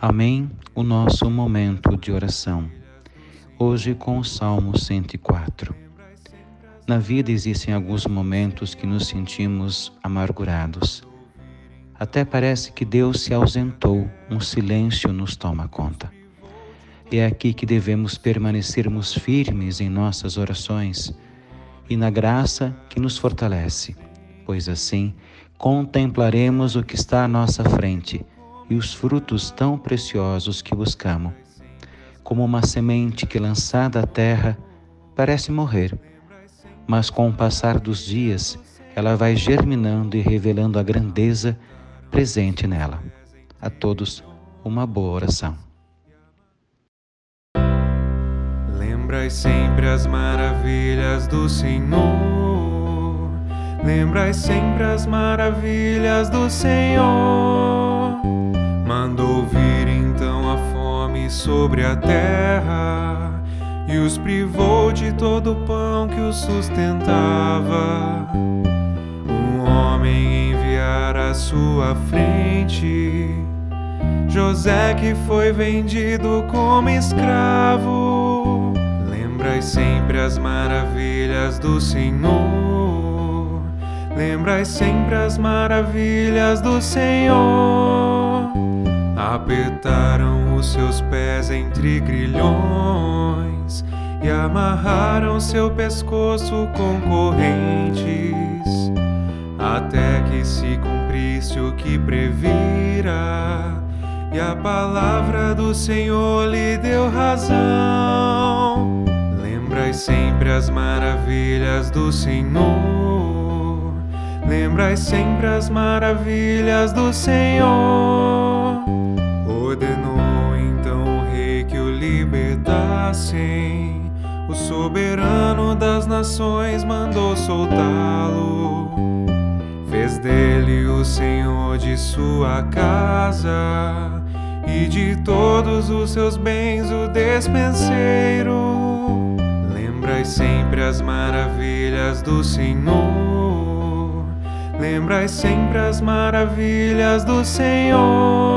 Amém. O nosso momento de oração. Hoje com o Salmo 104. Na vida existem alguns momentos que nos sentimos amargurados. Até parece que Deus se ausentou, um silêncio nos toma conta. É aqui que devemos permanecermos firmes em nossas orações e na graça que nos fortalece, pois assim contemplaremos o que está à nossa frente e os frutos tão preciosos que buscamos. Como uma semente que lançada à terra parece morrer, mas com o passar dos dias ela vai germinando e revelando a grandeza presente nela. A todos, uma boa oração. Lembrai sempre as maravilhas do Senhor. Lembrai sempre as maravilhas do Senhor. Sobre a terra e os privou de todo o pão que os sustentava. Um homem enviar à sua frente José que foi vendido como escravo. Lembrai sempre as maravilhas do Senhor. Lembrai sempre as maravilhas do Senhor. Apertaram os seus pés entre grilhões e amarraram seu pescoço com correntes, até que se cumprisse o que previra, e a palavra do Senhor lhe deu razão. Lembrai sempre as maravilhas do Senhor. Lembrai sempre as maravilhas do Senhor. Libertassem. O soberano das nações mandou soltá-lo. Fez dele o senhor de sua casa e de todos os seus bens o despenseiro. Lembrai sempre as maravilhas do Senhor. Lembrai sempre as maravilhas do Senhor.